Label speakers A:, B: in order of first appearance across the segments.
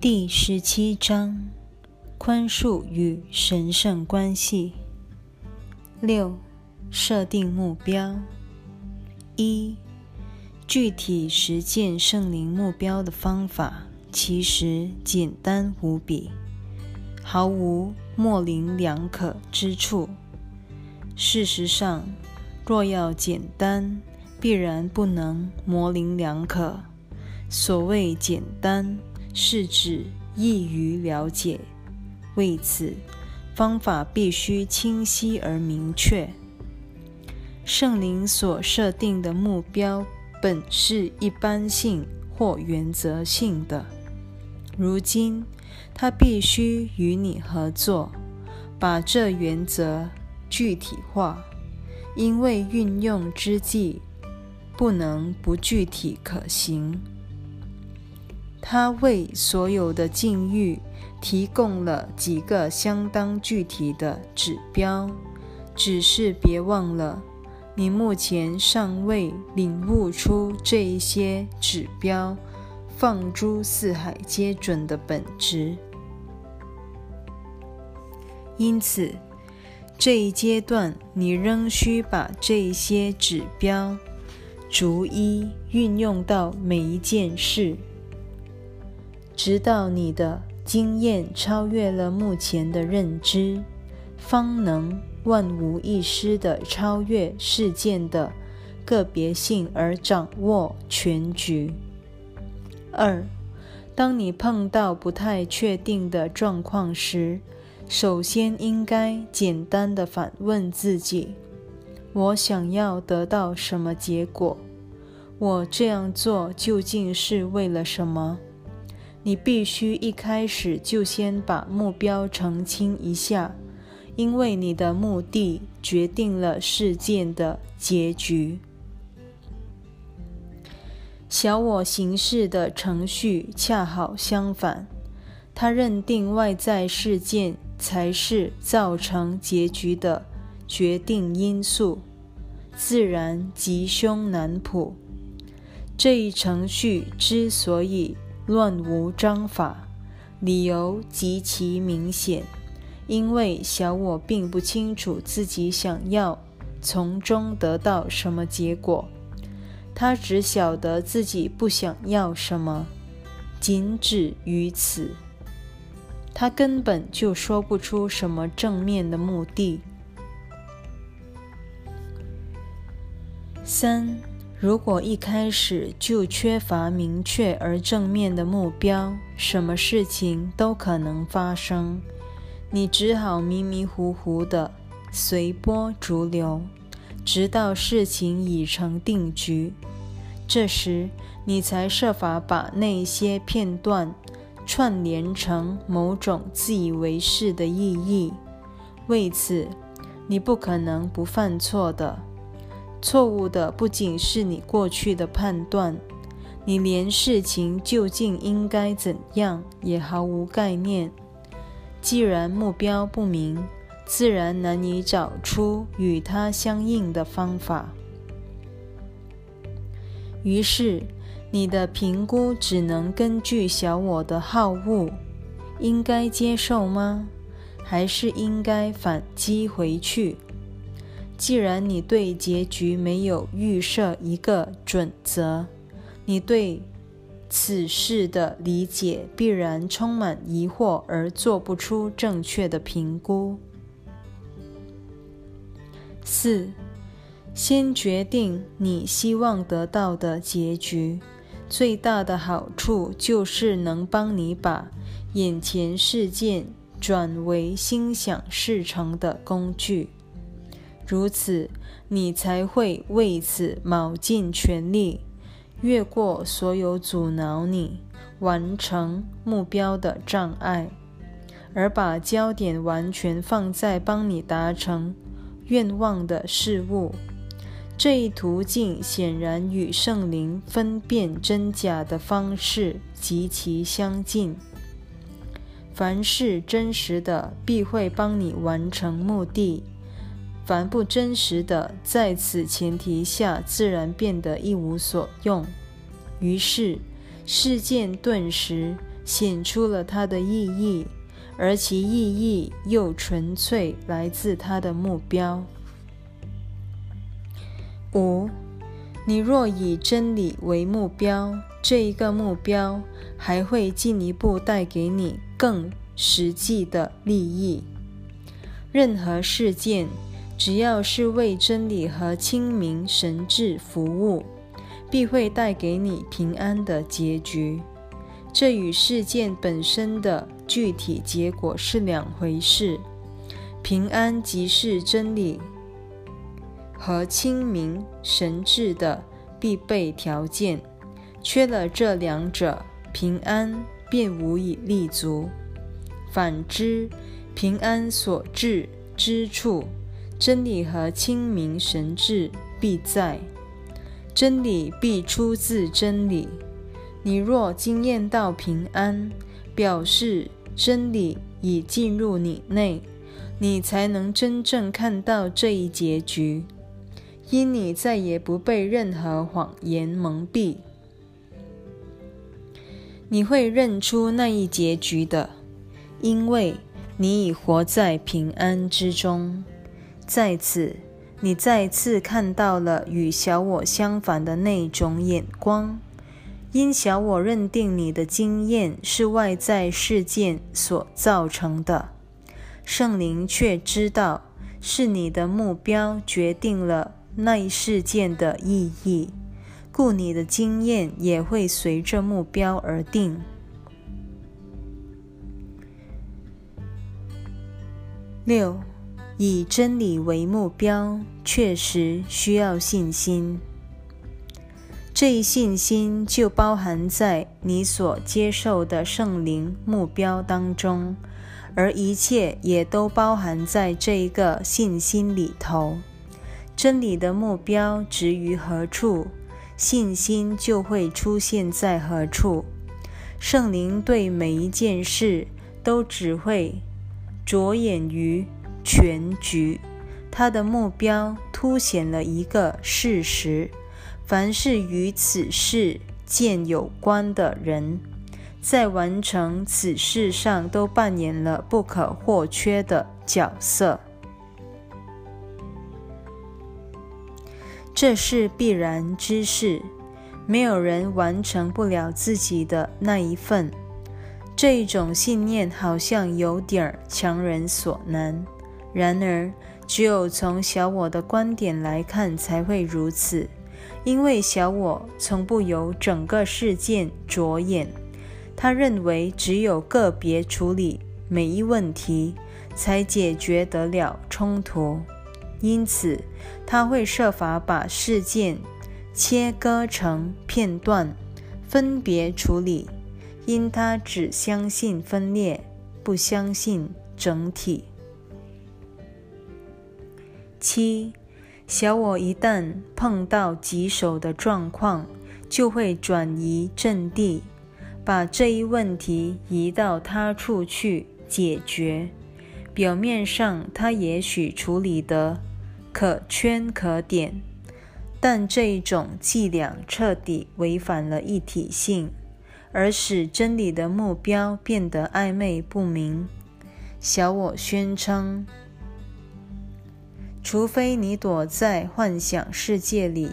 A: 第十七章：宽恕与神圣关系。六、设定目标。一、具体实践圣灵目标的方法其实简单无比，毫无模棱两可之处。事实上，若要简单，必然不能模棱两可。所谓简单，是指易于了解。为此，方法必须清晰而明确。圣灵所设定的目标本是一般性或原则性的，如今他必须与你合作，把这原则具体化，因为运用之际不能不具体可行。他为所有的境遇提供了几个相当具体的指标，只是别忘了，你目前尚未领悟出这一些指标放诸四海皆准的本质。因此，这一阶段你仍需把这些指标逐一运用到每一件事。直到你的经验超越了目前的认知，方能万无一失地超越事件的个别性而掌握全局。二，当你碰到不太确定的状况时，首先应该简单的反问自己：我想要得到什么结果？我这样做究竟是为了什么？你必须一开始就先把目标澄清一下，因为你的目的决定了事件的结局。小我行事的程序恰好相反，他认定外在事件才是造成结局的决定因素，自然吉凶难卜。这一程序之所以，乱无章法，理由极其明显，因为小我并不清楚自己想要从中得到什么结果，他只晓得自己不想要什么，仅止于此。他根本就说不出什么正面的目的。三。如果一开始就缺乏明确而正面的目标，什么事情都可能发生。你只好迷迷糊糊的随波逐流，直到事情已成定局。这时，你才设法把那些片段串联成某种自以为是的意义。为此，你不可能不犯错的。错误的不仅是你过去的判断，你连事情究竟应该怎样也毫无概念。既然目标不明，自然难以找出与它相应的方法。于是，你的评估只能根据小我的好恶：应该接受吗？还是应该反击回去？既然你对结局没有预设一个准则，你对此事的理解必然充满疑惑，而做不出正确的评估。四，先决定你希望得到的结局，最大的好处就是能帮你把眼前事件转为心想事成的工具。如此，你才会为此卯尽全力，越过所有阻挠你完成目标的障碍，而把焦点完全放在帮你达成愿望的事物。这一途径显然与圣灵分辨真假的方式极其相近。凡是真实的，必会帮你完成目的。凡不真实的，在此前提下，自然变得一无所用。于是，事件顿时显出了它的意义，而其意义又纯粹来自它的目标。五，你若以真理为目标，这一个目标还会进一步带给你更实际的利益。任何事件，只要是为真理和清明神智服务，必会带给你平安的结局。这与事件本身的具体结果是两回事。平安即是真理和清明神智的必备条件，缺了这两者，平安便无以立足。反之，平安所至之处，真理和清明神智必在，真理必出自真理。你若经验到平安，表示真理已进入你内，你才能真正看到这一结局。因你再也不被任何谎言蒙蔽，你会认出那一结局的，因为你已活在平安之中。在此，你再次看到了与小我相反的那种眼光。因小我认定你的经验是外在事件所造成的，圣灵却知道是你的目标决定了那一事件的意义，故你的经验也会随着目标而定。六，以真理为目标，确实需要信心。这一信心就包含在你所接受的圣灵目标当中，而一切也都包含在这一个信心里头。真理的目标置于何处，信心就会出现在何处。圣灵对每一件事都只会着眼于全局，他的目标凸显了一个事实。凡是与此事件有关的人，在完成此事上都扮演了不可或缺的角色。这是必然之事，没有人完成不了自己的那一份。这一种信念好像有点强人所难，然而只有从小我的观点来看才会如此。因为小我从不由整个事件着眼，他认为只有个别处理每一问题，才解决得了冲突。因此，他会设法把事件切割成片段，分别处理。因他只相信分裂，不相信整体。七。小我一旦碰到棘手的状况，就会转移阵地，把这一问题移到他处去解决。表面上，他也许处理得可圈可点，但这一种伎俩彻底违反了一体性，而使真理的目标变得暧昧不明。小我宣称。除非你躲在幻想世界里，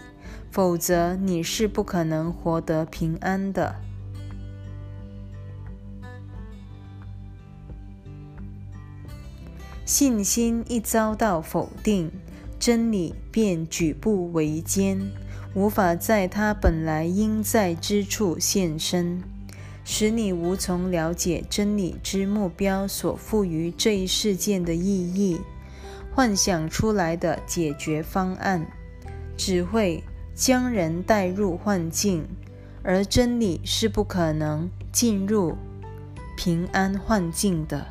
A: 否则你是不可能活得平安的。信心一遭到否定，真理便举步维艰，无法在它本来应在之处现身，使你无从了解真理之目标所赋予这一事件的意义。幻想出来的解决方案只会将人带入幻境，而真理是不可能进入平安幻境的。